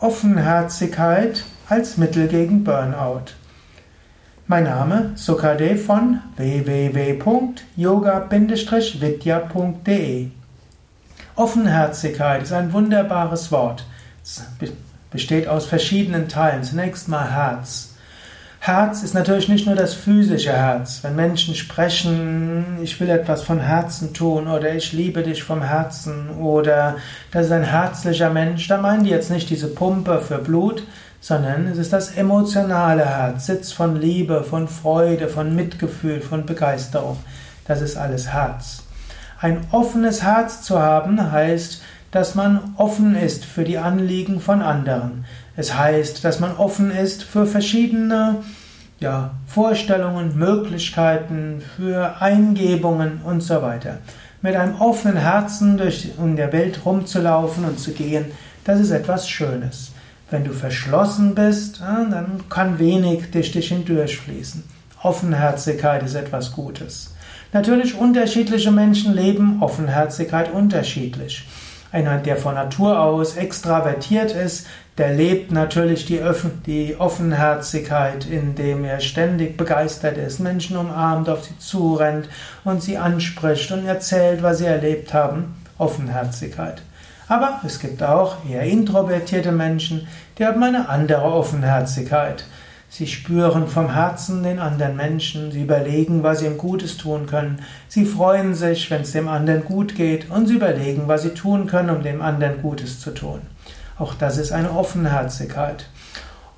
Offenherzigkeit als Mittel gegen Burnout. Mein Name Sukadev von www.yoga-vidya.de Offenherzigkeit ist ein wunderbares Wort. Es besteht aus verschiedenen Teilen. Zunächst mal Herz. Herz ist natürlich nicht nur das physische Herz. Wenn Menschen sprechen, ich will etwas von Herzen tun oder ich liebe dich vom Herzen oder das ist ein herzlicher Mensch, da meinen die jetzt nicht diese Pumpe für Blut, sondern es ist das emotionale Herz, Sitz von Liebe, von Freude, von Mitgefühl, von Begeisterung. Das ist alles Herz. Ein offenes Herz zu haben heißt, dass man offen ist für die Anliegen von anderen. Es heißt, dass man offen ist für verschiedene ja, Vorstellungen, Möglichkeiten, für Eingebungen und so weiter. Mit einem offenen Herzen durch in der Welt rumzulaufen und zu gehen, das ist etwas Schönes. Wenn du verschlossen bist, dann kann wenig durch dich hindurchfließen. Offenherzigkeit ist etwas Gutes. Natürlich unterschiedliche Menschen leben Offenherzigkeit unterschiedlich. Einer, der von Natur aus extravertiert ist, der lebt natürlich die, Öffn die Offenherzigkeit, indem er ständig begeistert ist, Menschen umarmt, auf sie zurennt und sie anspricht und erzählt, was sie erlebt haben. Offenherzigkeit. Aber es gibt auch eher introvertierte Menschen, die haben eine andere Offenherzigkeit. Sie spüren vom Herzen den anderen Menschen, sie überlegen, was sie ihm Gutes tun können, sie freuen sich, wenn es dem anderen gut geht, und sie überlegen, was sie tun können, um dem anderen Gutes zu tun. Auch das ist eine Offenherzigkeit.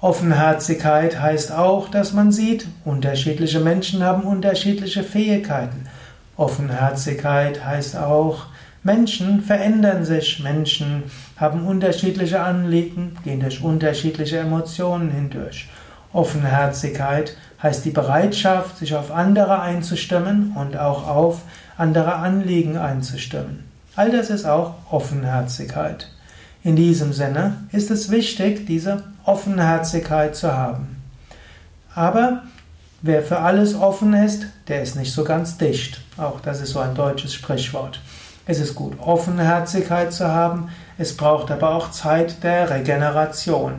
Offenherzigkeit heißt auch, dass man sieht, unterschiedliche Menschen haben unterschiedliche Fähigkeiten. Offenherzigkeit heißt auch, Menschen verändern sich, Menschen haben unterschiedliche Anliegen, gehen durch unterschiedliche Emotionen hindurch. Offenherzigkeit heißt die Bereitschaft, sich auf andere einzustimmen und auch auf andere Anliegen einzustimmen. All das ist auch Offenherzigkeit. In diesem Sinne ist es wichtig, diese Offenherzigkeit zu haben. Aber wer für alles offen ist, der ist nicht so ganz dicht. Auch das ist so ein deutsches Sprichwort. Es ist gut, Offenherzigkeit zu haben, es braucht aber auch Zeit der Regeneration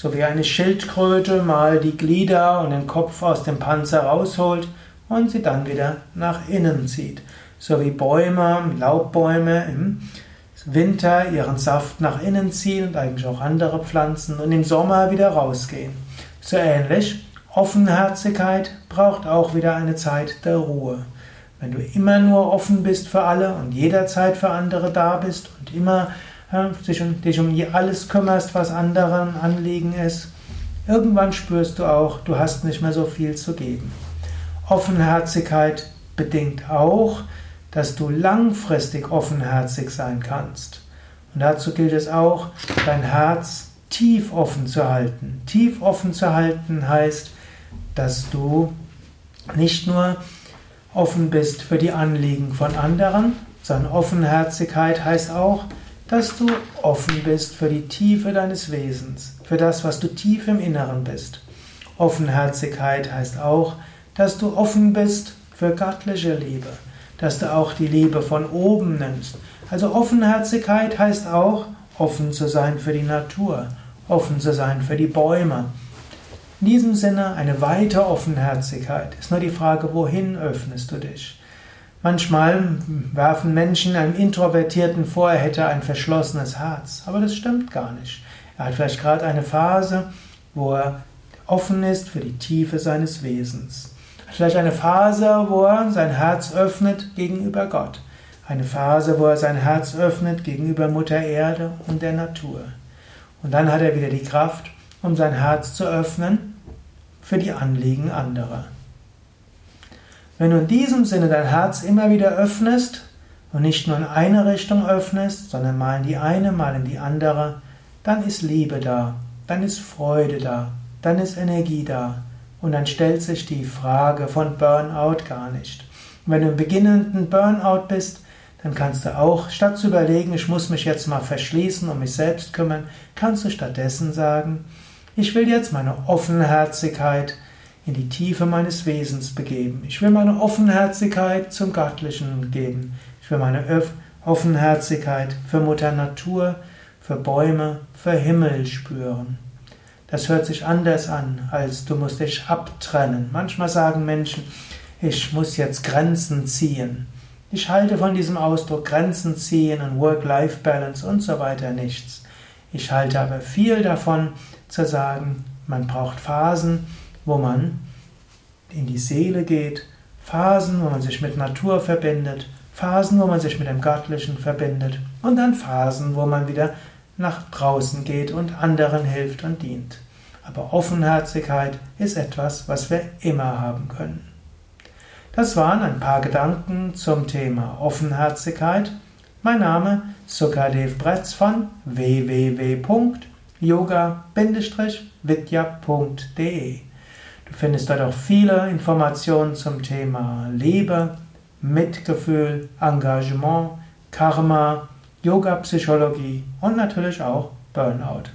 so wie eine Schildkröte mal die Glieder und den Kopf aus dem Panzer rausholt und sie dann wieder nach innen zieht. So wie Bäume, Laubbäume im Winter ihren Saft nach innen ziehen und eigentlich auch andere Pflanzen und im Sommer wieder rausgehen. So ähnlich, Offenherzigkeit braucht auch wieder eine Zeit der Ruhe. Wenn du immer nur offen bist für alle und jederzeit für andere da bist und immer dich um, dich um alles kümmerst, was anderen Anliegen ist, irgendwann spürst du auch, du hast nicht mehr so viel zu geben. Offenherzigkeit bedingt auch, dass du langfristig offenherzig sein kannst. Und dazu gilt es auch, dein Herz tief offen zu halten. Tief offen zu halten heißt, dass du nicht nur offen bist für die Anliegen von anderen, sondern Offenherzigkeit heißt auch, dass du offen bist für die Tiefe deines Wesens, für das, was du tief im Inneren bist. Offenherzigkeit heißt auch, dass du offen bist für göttliche Liebe, dass du auch die Liebe von oben nimmst. Also Offenherzigkeit heißt auch, offen zu sein für die Natur, offen zu sein für die Bäume. In diesem Sinne eine weite Offenherzigkeit. Ist nur die Frage, wohin öffnest du dich? Manchmal werfen Menschen einem Introvertierten vor, er hätte ein verschlossenes Herz. Aber das stimmt gar nicht. Er hat vielleicht gerade eine Phase, wo er offen ist für die Tiefe seines Wesens. Vielleicht eine Phase, wo er sein Herz öffnet gegenüber Gott. Eine Phase, wo er sein Herz öffnet gegenüber Mutter Erde und der Natur. Und dann hat er wieder die Kraft, um sein Herz zu öffnen für die Anliegen anderer. Wenn du in diesem Sinne dein Herz immer wieder öffnest und nicht nur in eine Richtung öffnest, sondern mal in die eine, mal in die andere, dann ist Liebe da, dann ist Freude da, dann ist Energie da und dann stellt sich die Frage von Burnout gar nicht. Und wenn du im beginnenden Burnout bist, dann kannst du auch, statt zu überlegen, ich muss mich jetzt mal verschließen und mich selbst kümmern, kannst du stattdessen sagen, ich will jetzt meine Offenherzigkeit in die Tiefe meines Wesens begeben. Ich will meine Offenherzigkeit zum Göttlichen geben. Ich will meine Offenherzigkeit für Mutter Natur, für Bäume, für Himmel spüren. Das hört sich anders an, als du musst dich abtrennen. Manchmal sagen Menschen, ich muss jetzt Grenzen ziehen. Ich halte von diesem Ausdruck Grenzen ziehen und Work-Life-Balance und so weiter nichts. Ich halte aber viel davon zu sagen, man braucht Phasen, wo man in die Seele geht, Phasen, wo man sich mit Natur verbindet, Phasen, wo man sich mit dem Göttlichen verbindet und dann Phasen, wo man wieder nach draußen geht und anderen hilft und dient. Aber Offenherzigkeit ist etwas, was wir immer haben können. Das waren ein paar Gedanken zum Thema Offenherzigkeit. Mein Name Sukadev Bretz von www.yoga-vidya.de. Du findest dort auch viele Informationen zum Thema Liebe, Mitgefühl, Engagement, Karma, Yoga-Psychologie und natürlich auch Burnout.